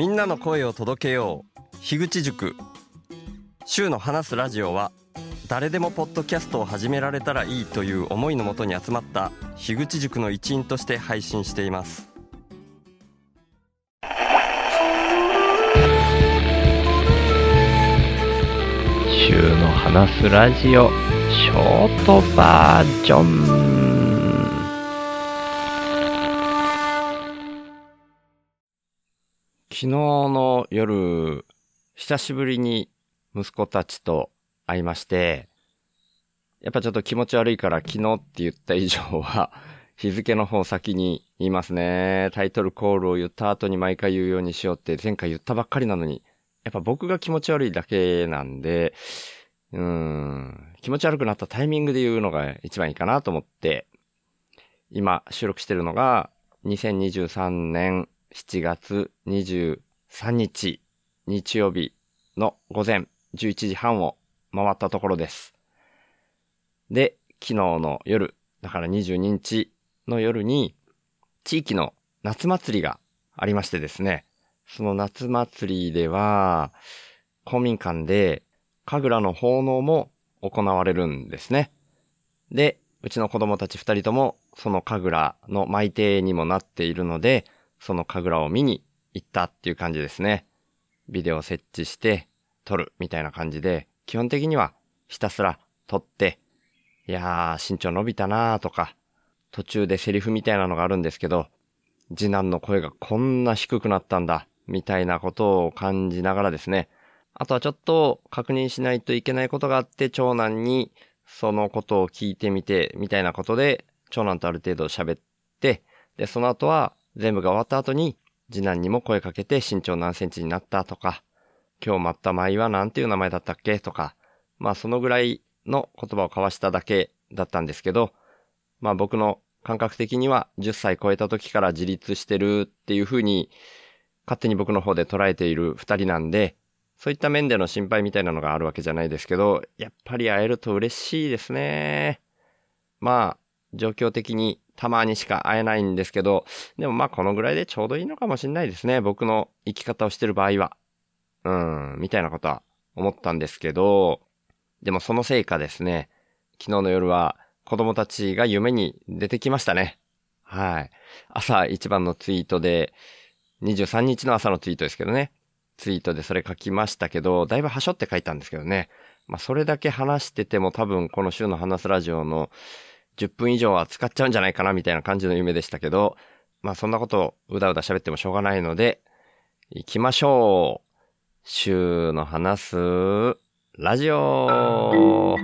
みんなの声を届けよう。樋口塾。週の話すラジオは誰でもポッドキャストを始められたらいいという思いのもとに集まった樋口塾の一員として配信しています。週の話すラジオショートバージョン。昨日の夜久しぶりに息子たちと会いましてやっぱちょっと気持ち悪いから昨日って言った以上は 日付の方先に言いますね。タイトルコールを言った後に毎回言うようにしようって前回言ったばっかりなのにやっぱ僕が気持ち悪いだけなんで、うーん、気持ち悪くなったタイミングで言うのが一番いいかなと思って、今収録してるのが2023年7月23日日曜日の午前11時半を回ったところです。で、昨日の夜、だから22日の夜に地域の夏祭りがありましてですね、その夏祭りでは、公民館で、神楽の奉納も行われるんですね。で、うちの子供たち二人とも、その神楽の舞手にもなっているので、その神楽を見に行ったっていう感じですね。ビデオ設置して、撮るみたいな感じで、基本的にはひたすら撮って、いやー、身長伸びたなーとか、途中でセリフみたいなのがあるんですけど、次男の声がこんな低くなったんだ。みたいなことを感じながらですね。あとはちょっと確認しないといけないことがあって、長男にそのことを聞いてみて、みたいなことで、長男とある程度喋って、で、その後は全部が終わった後に、次男にも声かけて身長何センチになったとか、今日待った舞は何ていう名前だったっけとか、まあそのぐらいの言葉を交わしただけだったんですけど、まあ僕の感覚的には10歳超えた時から自立してるっていうふうに勝手に僕の方で捉えている二人なんで、そういった面での心配みたいなのがあるわけじゃないですけど、やっぱり会えると嬉しいですね。まあ、状況的にたまにしか会えないんですけど、でもまあこのぐらいでちょうどいいのかもしれないですね。僕の生き方をしてる場合は。うん、みたいなことは思ったんですけど、でもそのせいかですね、昨日の夜は子供たちが夢に出てきましたね。はい。朝一番のツイートで、23日の朝のツイートですけどね。ツイートでそれ書きましたけど、だいぶはしょって書いたんですけどね。まあ、それだけ話してても多分この週の話すラジオの10分以上は使っちゃうんじゃないかなみたいな感じの夢でしたけど、まあそんなことをうだうだ喋ってもしょうがないので、行きましょう。週の話すラジオ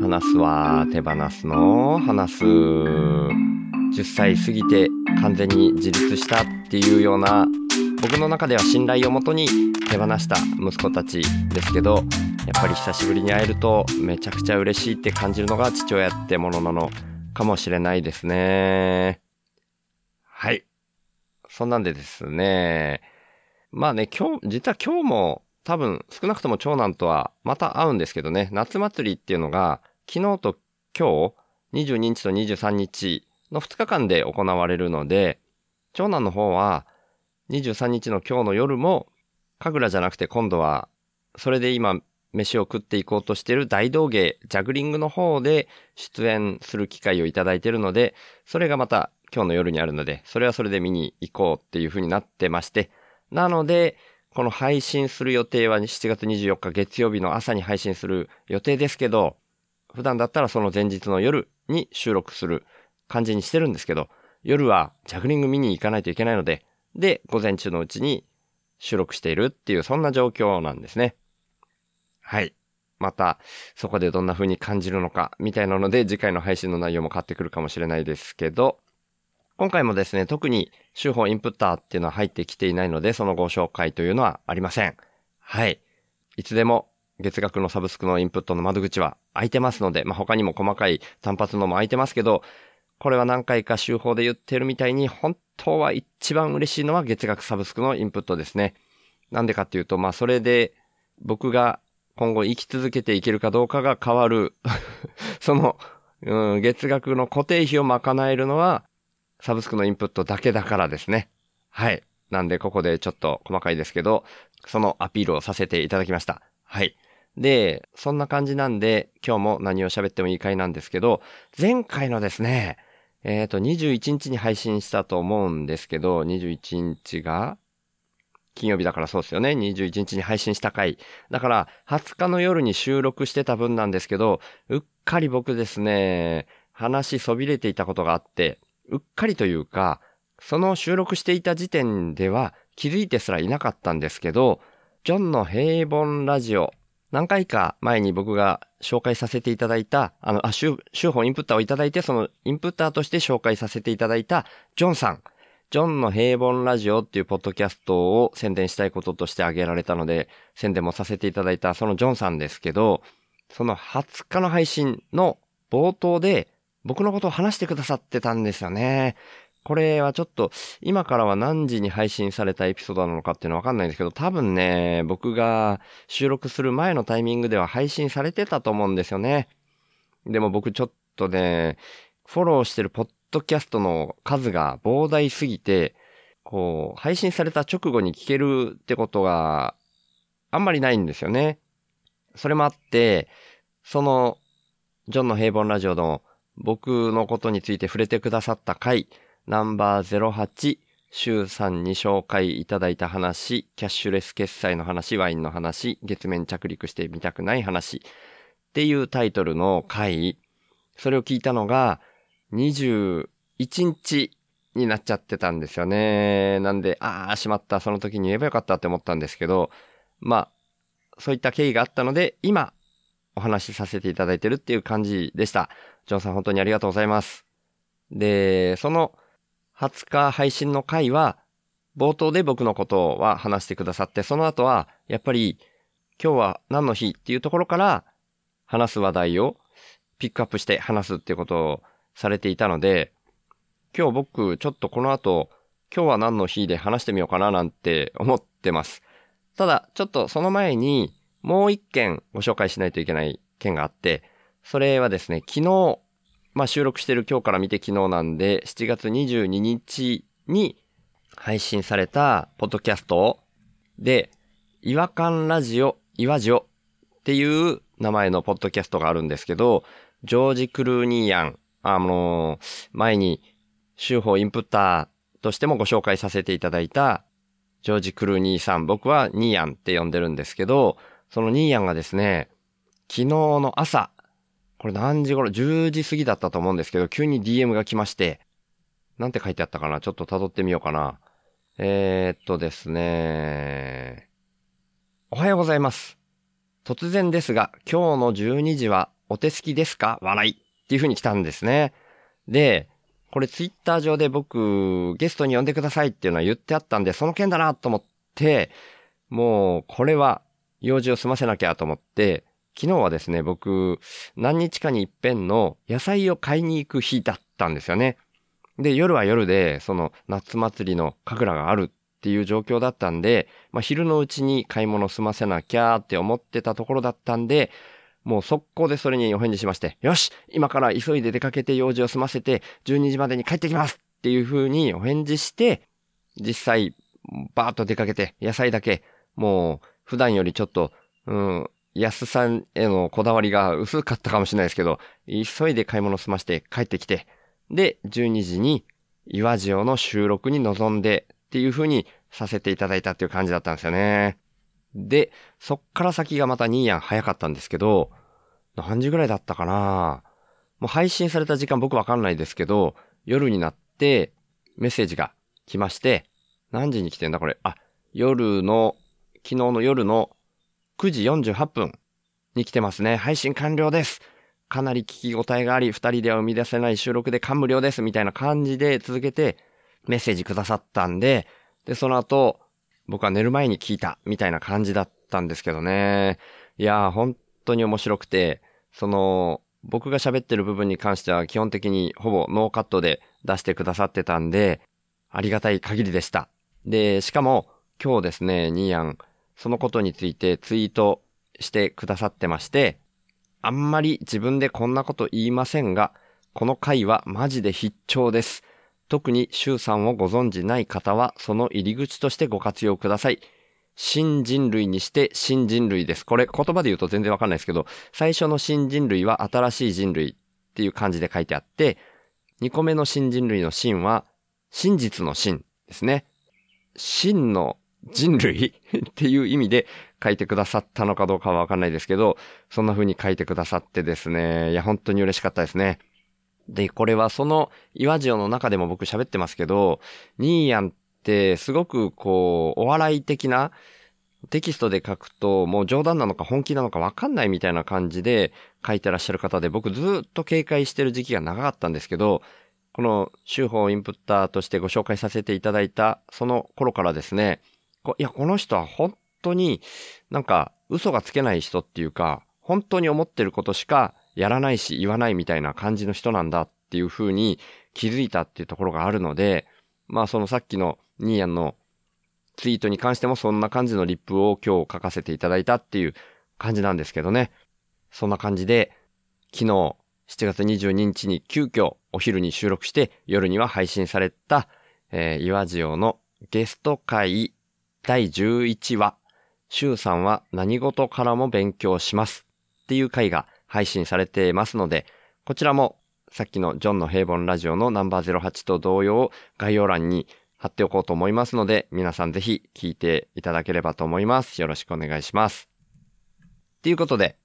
話すは手放すの話す。10歳過ぎて完全に自立したっていうような僕の中では信頼をもとに手放した息子たちですけどやっぱり久しぶりに会えるとめちゃくちゃ嬉しいって感じるのが父親ってものなのかもしれないですね。はい。そんなんでですね。まあね、今日、実は今日も多分少なくとも長男とはまた会うんですけどね、夏祭りっていうのが昨日と今日、22日と23日の2日間で行われるので、長男の方は23日の今日の夜も、神楽じゃなくて今度は、それで今、飯を食っていこうとしている大道芸、ジャグリングの方で出演する機会をいただいているので、それがまた今日の夜にあるので、それはそれで見に行こうっていう風になってまして、なので、この配信する予定は7月24日月曜日の朝に配信する予定ですけど、普段だったらその前日の夜に収録する感じにしてるんですけど、夜はジャグリング見に行かないといけないので、で、午前中のうちに収録しているっていう、そんな状況なんですね。はい。また、そこでどんな風に感じるのか、みたいなので、次回の配信の内容も変わってくるかもしれないですけど、今回もですね、特に週報インプッターっていうのは入ってきていないので、そのご紹介というのはありません。はい。いつでも月額のサブスクのインプットの窓口は開いてますので、まあ、他にも細かい単発のも開いてますけど、これは何回か週報で言ってるみたいに、本当は一番嬉しいのは月額サブスクのインプットですね。なんでかっていうと、まあそれで僕が今後生き続けていけるかどうかが変わる その、うん、月額の固定費を賄えるのは、サブスクのインプットだけだからですね。はい。なんでここでちょっと細かいですけど、そのアピールをさせていただきました。はい。で、そんな感じなんで、今日も何を喋ってもいい回なんですけど、前回のですね、えっ、ー、と、21日に配信したと思うんですけど、21日が、金曜日だからそうですよね。21日に配信した回。だから、20日の夜に収録してた分なんですけど、うっかり僕ですね、話そびれていたことがあって、うっかりというか、その収録していた時点では気づいてすらいなかったんですけど、ジョンの平凡ラジオ何回か前に僕が紹介させていただいた、あの、あ、週、週報インプッターをいただいて、そのインプッターとして紹介させていただいた、ジョンさん。ジョンの平凡ラジオっていうポッドキャストを宣伝したいこととして挙げられたので、宣伝もさせていただいたそのジョンさんですけど、その20日の配信の冒頭で僕のことを話してくださってたんですよね。これはちょっと、今からは何時に配信されたエピソードなのかっていうのはわかんないんですけど、多分ね、僕が収録する前のタイミングでは配信されてたと思うんですよね。でも僕ちょっとね、フォローしてるポッドキャストの数が膨大すぎて、こう、配信された直後に聞けるってことがあんまりないんですよね。それもあって、その、ジョンの平凡ラジオの僕のことについて触れてくださった回、ナンバー08、週さんに紹介いただいた話、キャッシュレス決済の話、ワインの話、月面着陸してみたくない話っていうタイトルの回、それを聞いたのが21日になっちゃってたんですよね。なんで、ああ、しまった、その時に言えばよかったって思ったんですけど、まあ、そういった経緯があったので、今、お話しさせていただいてるっていう感じでした。ジョンさん本当にありがとうございます。で、その20日配信の回は、冒頭で僕のことは話してくださって、その後は、やっぱり、今日は何の日っていうところから、話す話題をピックアップして話すっていうことをされていたので、今日僕、ちょっとこの後、今日は何の日で話してみようかななんて 思ってます。ただ、ちょっとその前に、もう一件ご紹介しないといけない件があって、それはですね、昨日、まあ収録してる今日から見て昨日なんで、7月22日に配信されたポッドキャストで、違和感ラジオ、いわじおっていう名前のポッドキャストがあるんですけど、ジョージ・クルーニーヤン、あの、前に、週報インプッターとしてもご紹介させていただいた、ジョージ・クルーニーさん、僕はニーヤンって呼んでるんですけど、そのニーヤンがですね、昨日の朝、これ何時頃 ?10 時過ぎだったと思うんですけど、急に DM が来まして、なんて書いてあったかな？ちょっと辿ってみようかな。えー、っとですね。おはようございます。突然ですが、今日の12時はお手すきですか？笑いっていう風に来たんですね。で、これツイッター上で僕、ゲストに呼んでくださいっていうのは言ってあったんで、その件だなと思って、もう、これは用事を済ませなきゃと思って、昨日はですね、僕、何日かに一遍の野菜を買いに行く日だったんですよね。で、夜は夜で、その夏祭りの神楽があるっていう状況だったんで、まあ、昼のうちに買い物済ませなきゃって思ってたところだったんで、もう速攻でそれにお返事しまして、よし今から急いで出かけて用事を済ませて、12時までに帰ってきますっていう風にお返事して、実際、バーッと出かけて、野菜だけ、もう、普段よりちょっと、うん、安さんへのこだわりが薄かったかもしれないですけど、急いで買い物済まして帰ってきて、で、12時に岩塩の収録に臨んでっていう風にさせていただいたっていう感じだったんですよね。で、そっから先がまたニーヤン早かったんですけど、何時ぐらいだったかなもう配信された時間僕わかんないですけど、夜になってメッセージが来まして、何時に来てんだこれ。あ、夜の、昨日の夜の9時48分に来てますね。配信完了です。かなり聞き応えがあり、二人では生み出せない収録で感無量です。みたいな感じで続けてメッセージくださったんで、で、その後、僕は寝る前に聞いた、みたいな感じだったんですけどね。いやー、本当に面白くて、その、僕が喋ってる部分に関しては基本的にほぼノーカットで出してくださってたんで、ありがたい限りでした。で、しかも、今日ですね、ニーヤン、そのことについてツイートしてくださってまして、あんまり自分でこんなこと言いませんが、この回はマジで必聴です。特に周さんをご存じない方は、その入り口としてご活用ください。新人類にして新人類です。これ言葉で言うと全然わかんないですけど、最初の新人類は新しい人類っていう感じで書いてあって、2個目の新人類の真は真実の真ですね。真の人類 っていう意味で書いてくださったのかどうかはわかんないですけど、そんな風に書いてくださってですね、いや本当に嬉しかったですね。で、これはその岩塩の中でも僕喋ってますけど、ニーヤンすごくこう、お笑い的なテキストで書くともう冗談なのか本気なのかわかんないみたいな感じで書いてらっしゃる方で僕ずっと警戒してる時期が長かったんですけど、この手法インプッターとしてご紹介させていただいたその頃からですね、いや、この人は本当になんか嘘がつけない人っていうか、本当に思ってることしかやらないし言わないみたいな感じの人なんだっていう風に気づいたっていうところがあるので、まあそのさっきのニーヤンのツイートに関してもそんな感じのリップを今日書かせていただいたっていう感じなんですけどね。そんな感じで、昨日7月22日に急遽お昼に収録して夜には配信された、えー、岩塩のゲスト会第11話、シュウさんは何事からも勉強しますっていう回が配信されてますので、こちらもさっきのジョンの平凡ラジオのナンバー08と同様概要欄に貼っておこうと思いますので、皆さんぜひ聞いていただければと思います。よろしくお願いします。ということで、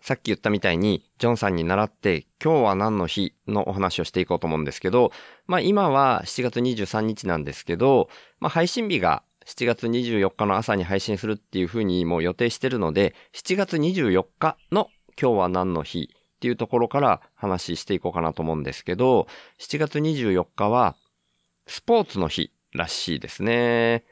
さっき言ったみたいに、ジョンさんに習って、今日は何の日のお話をしていこうと思うんですけど、まあ今は7月23日なんですけど、まあ配信日が7月24日の朝に配信するっていう風にもう予定してるので、7月24日の今日は何の日っていうところから話していこうかなと思うんですけど、7月24日はスポーツの日らしいですね。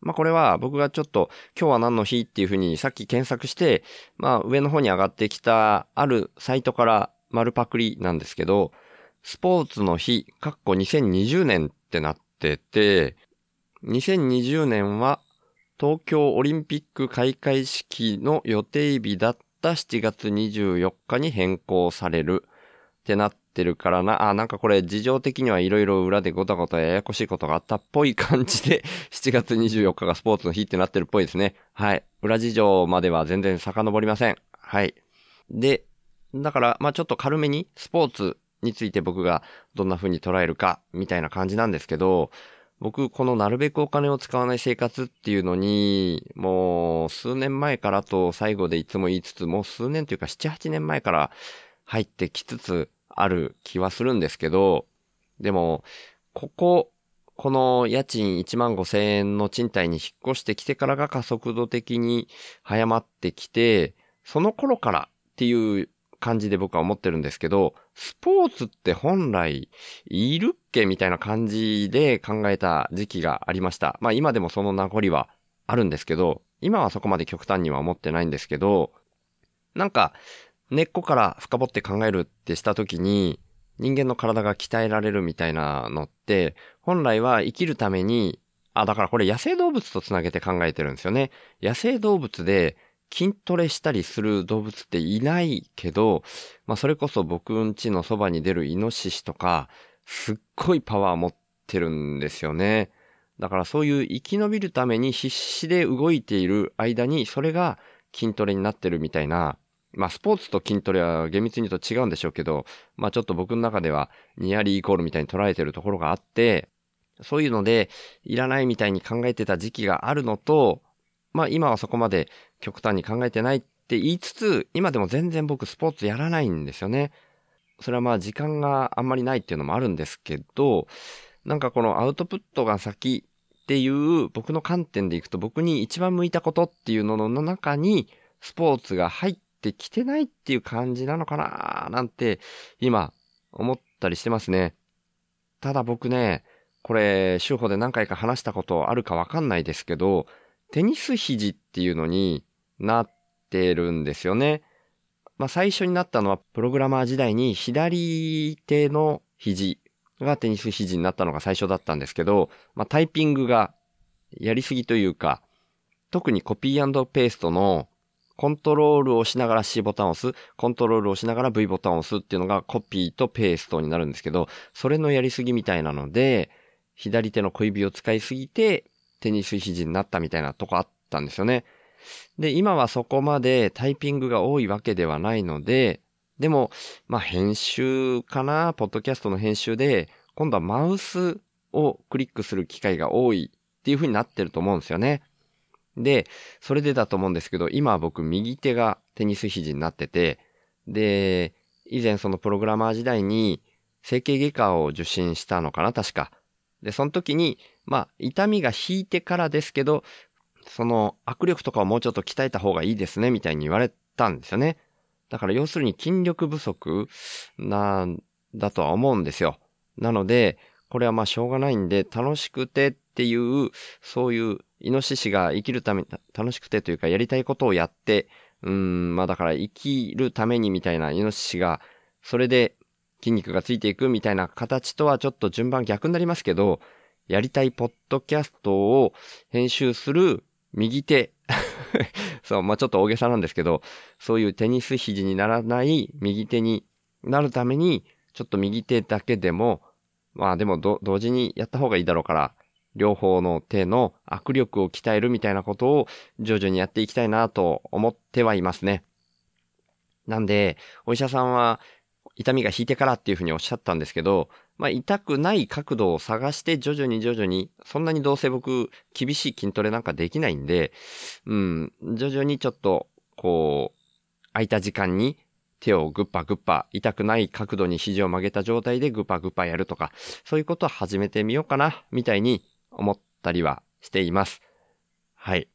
まあこれは僕がちょっと今日は何の日っていうふうにさっき検索して、まあ上の方に上がってきたあるサイトから丸パクリなんですけど、スポーツの日、かっこ2020年ってなってて、2020年は東京オリンピック開会式の予定日だった7月24日に変更されるってなってってるからな、あ、なんかこれ事情的にはいろいろ裏でごたごたややこしいことがあったっぽい感じで、7月24日がスポーツの日ってなってるっぽいですね。はい。裏事情までは全然遡りません。はい。で、だから、まあちょっと軽めにスポーツについて僕がどんな風に捉えるか、みたいな感じなんですけど、僕、このなるべくお金を使わない生活っていうのに、もう数年前からと最後でいつも言いつつ、もう数年というか7、8年前から入ってきつつある気はするんですけど、でも、ここ、この家賃1万5千円の賃貸に引っ越してきてからが加速度的に早まってきて、その頃からっていう感じで僕は思ってるんですけど、スポーツって本来いるっけみたいな感じで考えた時期がありました。まあ今でもその名残はあるんですけど、今はそこまで極端には思ってないんですけど、なんか根っこから深掘って考えるってした時に、人間の体が鍛えられるみたいなのって、本来は生きるために、あ、だからこれ野生動物とつなげて考えてるんですよね。野生動物で筋トレしたりする動物っていないけど、まあそれこそ僕んちのそばに出るイノシシとか、すっごいパワー持ってるんですよね。だからそういう生き延びるために必死で動いている間に、それが筋トレになってるみたいな、まあ、スポーツと筋トレは厳密に言うと違うんでしょうけど、まあ、ちょっと僕の中ではニアリーイコールみたいに捉えてるところがあって、そういうので、いらないみたいに考えてた時期があるのと、まあ、今はそこまで極端に考えてないって言いつつ、今でも全然僕スポーツやらないんですよね。それはまあ時間があんまりないっていうのもあるんですけど、なんかこのアウトプットが先っていう僕の観点でいくと僕に一番向いたことっていうのの中にスポーツが入ってきてないっていう感じなのかななんて今思ったりしてますね。ただ僕ね、これ、手法で何回か話したことあるかわかんないですけど、テニス肘っていうのになってるんですよね。まあ最初になったのはプログラマー時代に左手の肘がテニス肘になったのが最初だったんですけど、まあタイピングがやりすぎというか、特にコピーペーストのコントロールを押しながら C ボタンを押す、コントロールを押しながら V ボタンを押すっていうのがコピーとペーストになるんですけど、それのやりすぎみたいなので、左手の小指を使いすぎて、テニス肘になったみたいなとこあったんですよね。で、今はそこまでタイピングが多いわけではないので、でも、まあ編集かな、ポッドキャストの編集で、今度はマウスをクリックする機会が多いっていう風になってると思うんですよね。で、それでだと思うんですけど、今僕右手がテニス肘になってて、で、以前そのプログラマー時代に整形外科を受診したのかな、確か。で、その時に、まあ、痛みが引いてからですけど、その握力とかをもうちょっと鍛えた方がいいですね、みたいに言われたんですよね。だから要するに筋力不足なんだとは思うんですよ。なので、これはまあしょうがないんで、楽しくてっていう、そういうイノシシが生きるため、楽しくてというかやりたいことをやって、うん、まあだから生きるためにみたいなイノシシが、それで筋肉がついていくみたいな形とはちょっと順番逆になりますけど、やりたいポッドキャストを編集する右手 そう、まあちょっと大げさなんですけど、そういうテニス肘にならない右手になるために、ちょっと右手だけでも、まあでも同時にやった方がいいだろうから、両方の手の握力を鍛えるみたいなことを徐々にやっていきたいなと思ってはいますね。なんで、お医者さんは痛みが引いてからっていうふうにおっしゃったんですけど、まあ痛くない角度を探して徐々に徐々に、そんなにどうせ僕厳しい筋トレなんかできないんで、うん、徐々にちょっとこう、空いた時間に手をグッパグッパ、痛くない角度に肘を曲げた状態でグッパグッパやるとか、そういうことを始めてみようかな、みたいに思ったりはしています。はい。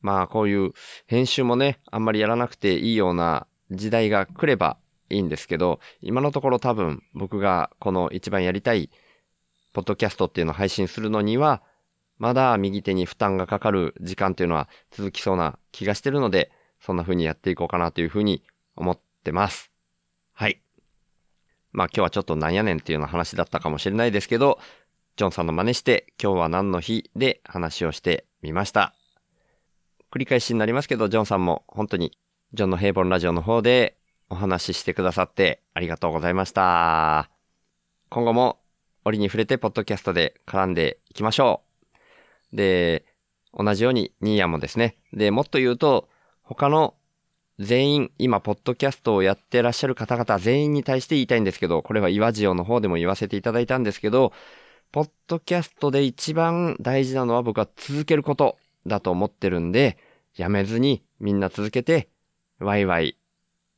まあこういう編集もね、あんまりやらなくていいような時代が来ればいいんですけど、今のところ多分僕がこの一番やりたいポッドキャストっていうのを配信するのには、まだ右手に負担がかかる時間っていうのは続きそうな気がしてるので、そんな風にやっていこうかなという風に思ってます。はい。まあ今日はちょっとなんやねんっていうような話だったかもしれないですけど、ジョンさんの真似して今日は何の日で話をしてみました。繰り返しになりますけど、ジョンさんも本当にジョンの平凡ラジオの方でお話ししてくださってありがとうございました。今後も折に触れてポッドキャストで絡んでいきましょう。で、同じようにニーヤもですね。で、もっと言うと、他の全員、今、ポッドキャストをやってらっしゃる方々全員に対して言いたいんですけど、これは岩ジオの方でも言わせていただいたんですけど、ポッドキャストで一番大事なのは僕は続けることだと思ってるんで、やめずにみんな続けて、ワイワイ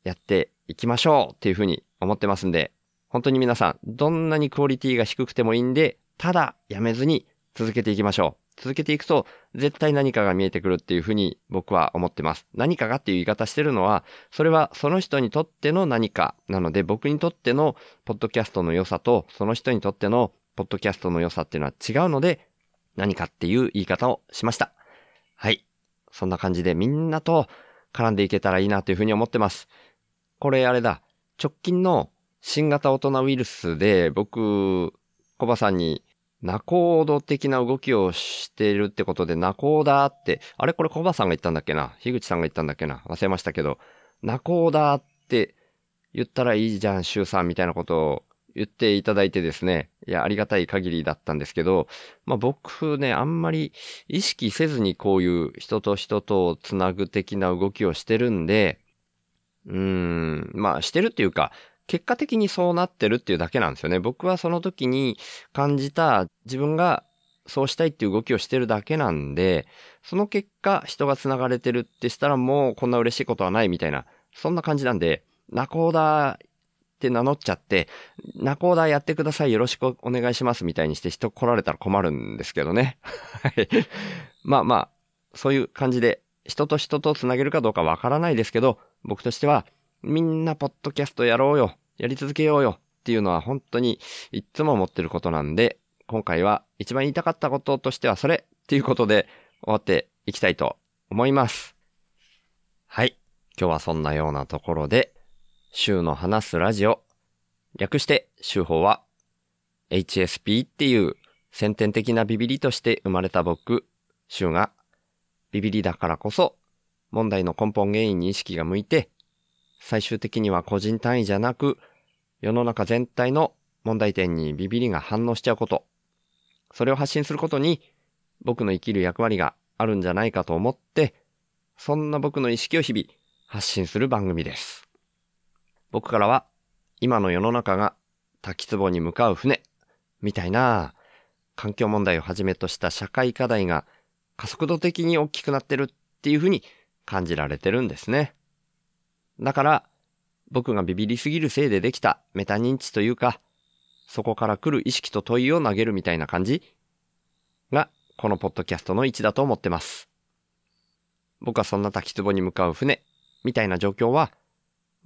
やっていきましょうっていうふうに思ってますんで、本当に皆さん、どんなにクオリティが低くてもいいんで、ただやめずに続けていきましょう。続けていくと、絶対何かが見えてくるっていうふうに僕は思ってます。何かがっていう言い方してるのは、それはその人にとっての何かなので、僕にとってのポッドキャストの良さと、その人にとってのポッドキャストの良さっていうのは違うので、何かっていう言い方をしました。はい。そんな感じでみんなと絡んでいけたらいいなというふうに思ってます。これあれだ。直近の新型大人ウイルスで僕、コバさんにナコード的な動きをしてるってことで、ナコーダーって、あれこれコバさんが言ったんだっけな？樋口さんが言ったんだっけな？忘れましたけど、ナコーダーって言ったらいいじゃん、シュウさんみたいなことを言っていただいてですね、いや、ありがたい限りだったんですけど、まあ僕ね、あんまり意識せずにこういう人と人とをつなぐ的な動きをしてるんで、うーん、まあしてるっていうか、結果的にそうなってるっていうだけなんですよね。僕はその時に感じた自分がそうしたいっていう動きをしてるだけなんで、その結果人が繋がれてるってしたらもうこんな嬉しいことはないみたいな、そんな感じなんで、ナコーダって名乗っちゃって、ナコーダーやってくださいよろしくお願いしますみたいにして人来られたら困るんですけどね。はい。まあまあ、そういう感じで人と人と繋げるかどうかわからないですけど、僕としてはみんなポッドキャストやろうよ。やり続けようよっていうのは本当にいつも思ってることなんで、今回は一番言いたかったこととしてはそれっていうことで終わっていきたいと思います。はい。今日はそんなようなところで、週の話すラジオ。略して、週報は、HSP っていう先天的なビビリとして生まれた僕、週が、ビビリだからこそ、問題の根本原因に意識が向いて、最終的には個人単位じゃなく、世の中全体の問題点にビビりが反応しちゃうこと。それを発信することに、僕の生きる役割があるんじゃないかと思って、そんな僕の意識を日々発信する番組です。僕からは、今の世の中が滝壺に向かう船、みたいな、環境問題をはじめとした社会課題が加速度的に大きくなってるっていうふうに感じられてるんですね。だから、僕がビビりすぎるせいでできたメタ認知というか、そこから来る意識と問いを投げるみたいな感じが、このポッドキャストの位置だと思ってます。僕はそんな滝壺に向かう船、みたいな状況は、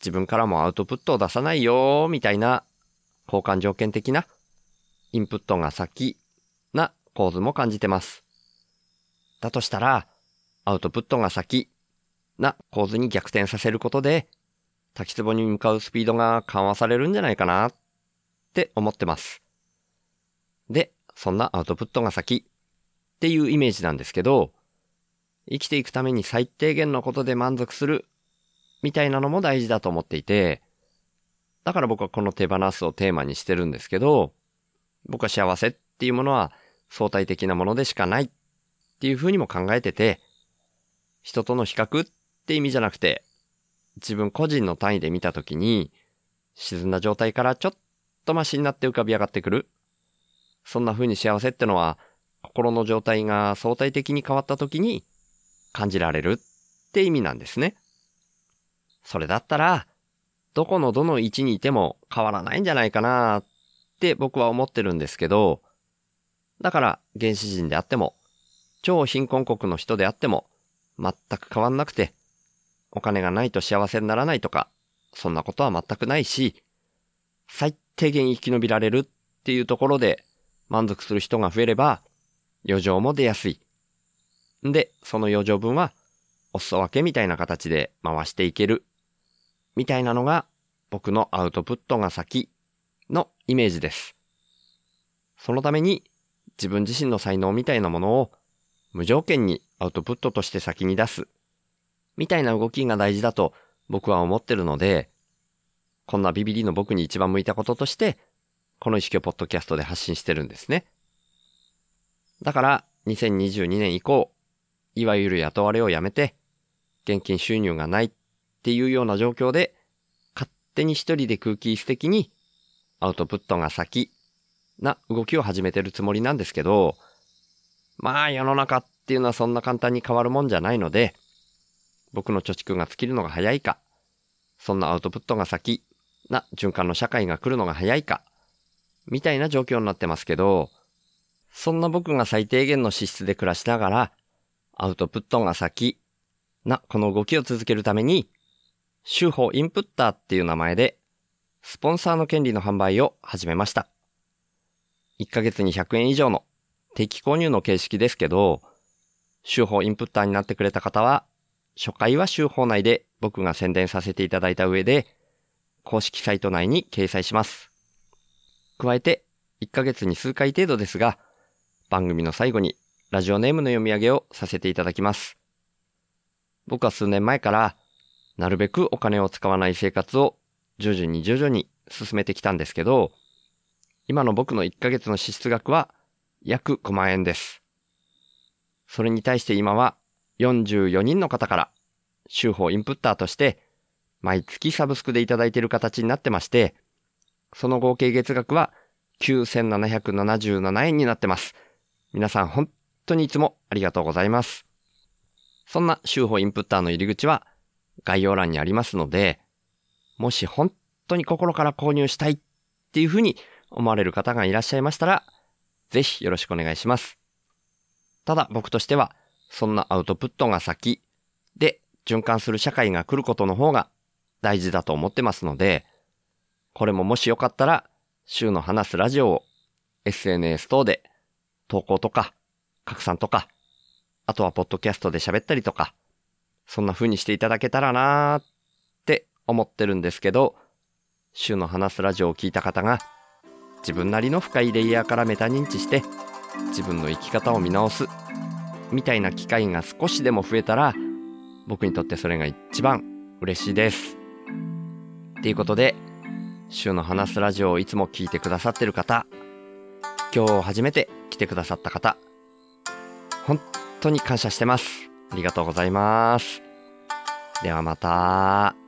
自分からもアウトプットを出さないよーみたいな交換条件的なインプットが先な構図も感じてます。だとしたら、アウトプットが先な構図に逆転させることで、滝壺に向かうスピードが緩和されるんじゃないかなって思ってます。で、そんなアウトプットが先っていうイメージなんですけど、生きていくために最低限のことで満足するみたいなのも大事だと思っていて、だから僕はこの手放すをテーマにしてるんですけど、僕は幸せっていうものは相対的なものでしかないっていうふうにも考えてて、人との比較って意味じゃなくて、自分個人の単位で見たときに、沈んだ状態からちょっとマシになって浮かび上がってくる。そんな風に幸せってのは、心の状態が相対的に変わったときに感じられるって意味なんですね。それだったら、どこのどの位置にいても変わらないんじゃないかなって僕は思ってるんですけど、だから原始人であっても、超貧困国の人であっても、全く変わんなくて、お金がないと幸せにならないとか、そんなことは全くないし、最低限生き延びられるっていうところで満足する人が増えれば、余剰も出やすい。んで、その余剰分は、お裾分けみたいな形で回していける。みたいなのが、僕のアウトプットが先のイメージです。そのために、自分自身の才能みたいなものを無条件にアウトプットとして先に出す。みたいな動きが大事だと僕は思ってるので、こんなビビリの僕に一番向いたこととして、この意識をポッドキャストで発信してるんですね。だから、2022年以降、いわゆる雇われをやめて、現金収入がないっていうような状況で、勝手に一人で空気質的にアウトプットが先な動きを始めてるつもりなんですけど、まあ世の中っていうのはそんな簡単に変わるもんじゃないので、僕の貯蓄が尽きるのが早いか、そんなアウトプットが先な循環の社会が来るのが早いか、みたいな状況になってますけど、そんな僕が最低限の資質で暮らしながら、アウトプットが先なこの動きを続けるために、週報インプッターっていう名前で、スポンサーの権利の販売を始めました。1ヶ月に100円以上の定期購入の形式ですけど、週報インプッターになってくれた方は、初回は週報内で僕が宣伝させていただいた上で、公式サイト内に掲載します。加えて、1ヶ月に数回程度ですが、番組の最後にラジオネームの読み上げをさせていただきます。僕は数年前から、なるべくお金を使わない生活を徐々に徐々に進めてきたんですけど、今の僕の1ヶ月の支出額は約5万円です。それに対して今は44人の方から週報インプッターとして毎月サブスクでいただいている形になってまして、その合計月額は9777円になってます。皆さん本当にいつもありがとうございます。そんな週報インプッターの入り口は概要欄にありますので、もし本当に心から購入したいっていうふうに思われる方がいらっしゃいましたら、ぜひよろしくお願いします。ただ僕としては、そんなアウトプットが先で循環する社会が来ることの方が大事だと思ってますので、これももしよかったら、週の話すラジオを SNS 等で投稿とか拡散とか、あとはポッドキャストで喋ったりとか、そんな風にしていただけたらなーって思ってるんですけど、週の話すラジオを聞いた方が、自分なりの深いレイヤーからメタ認知して、自分の生き方を見直す、みたいな機会が少しでも増えたら、僕にとってそれが一番嬉しいです。っていうことで、週の話すラジオをいつも聞いてくださってる方、今日初めて来てくださった方、本当に感謝してます。ありがとうございます。ではまた。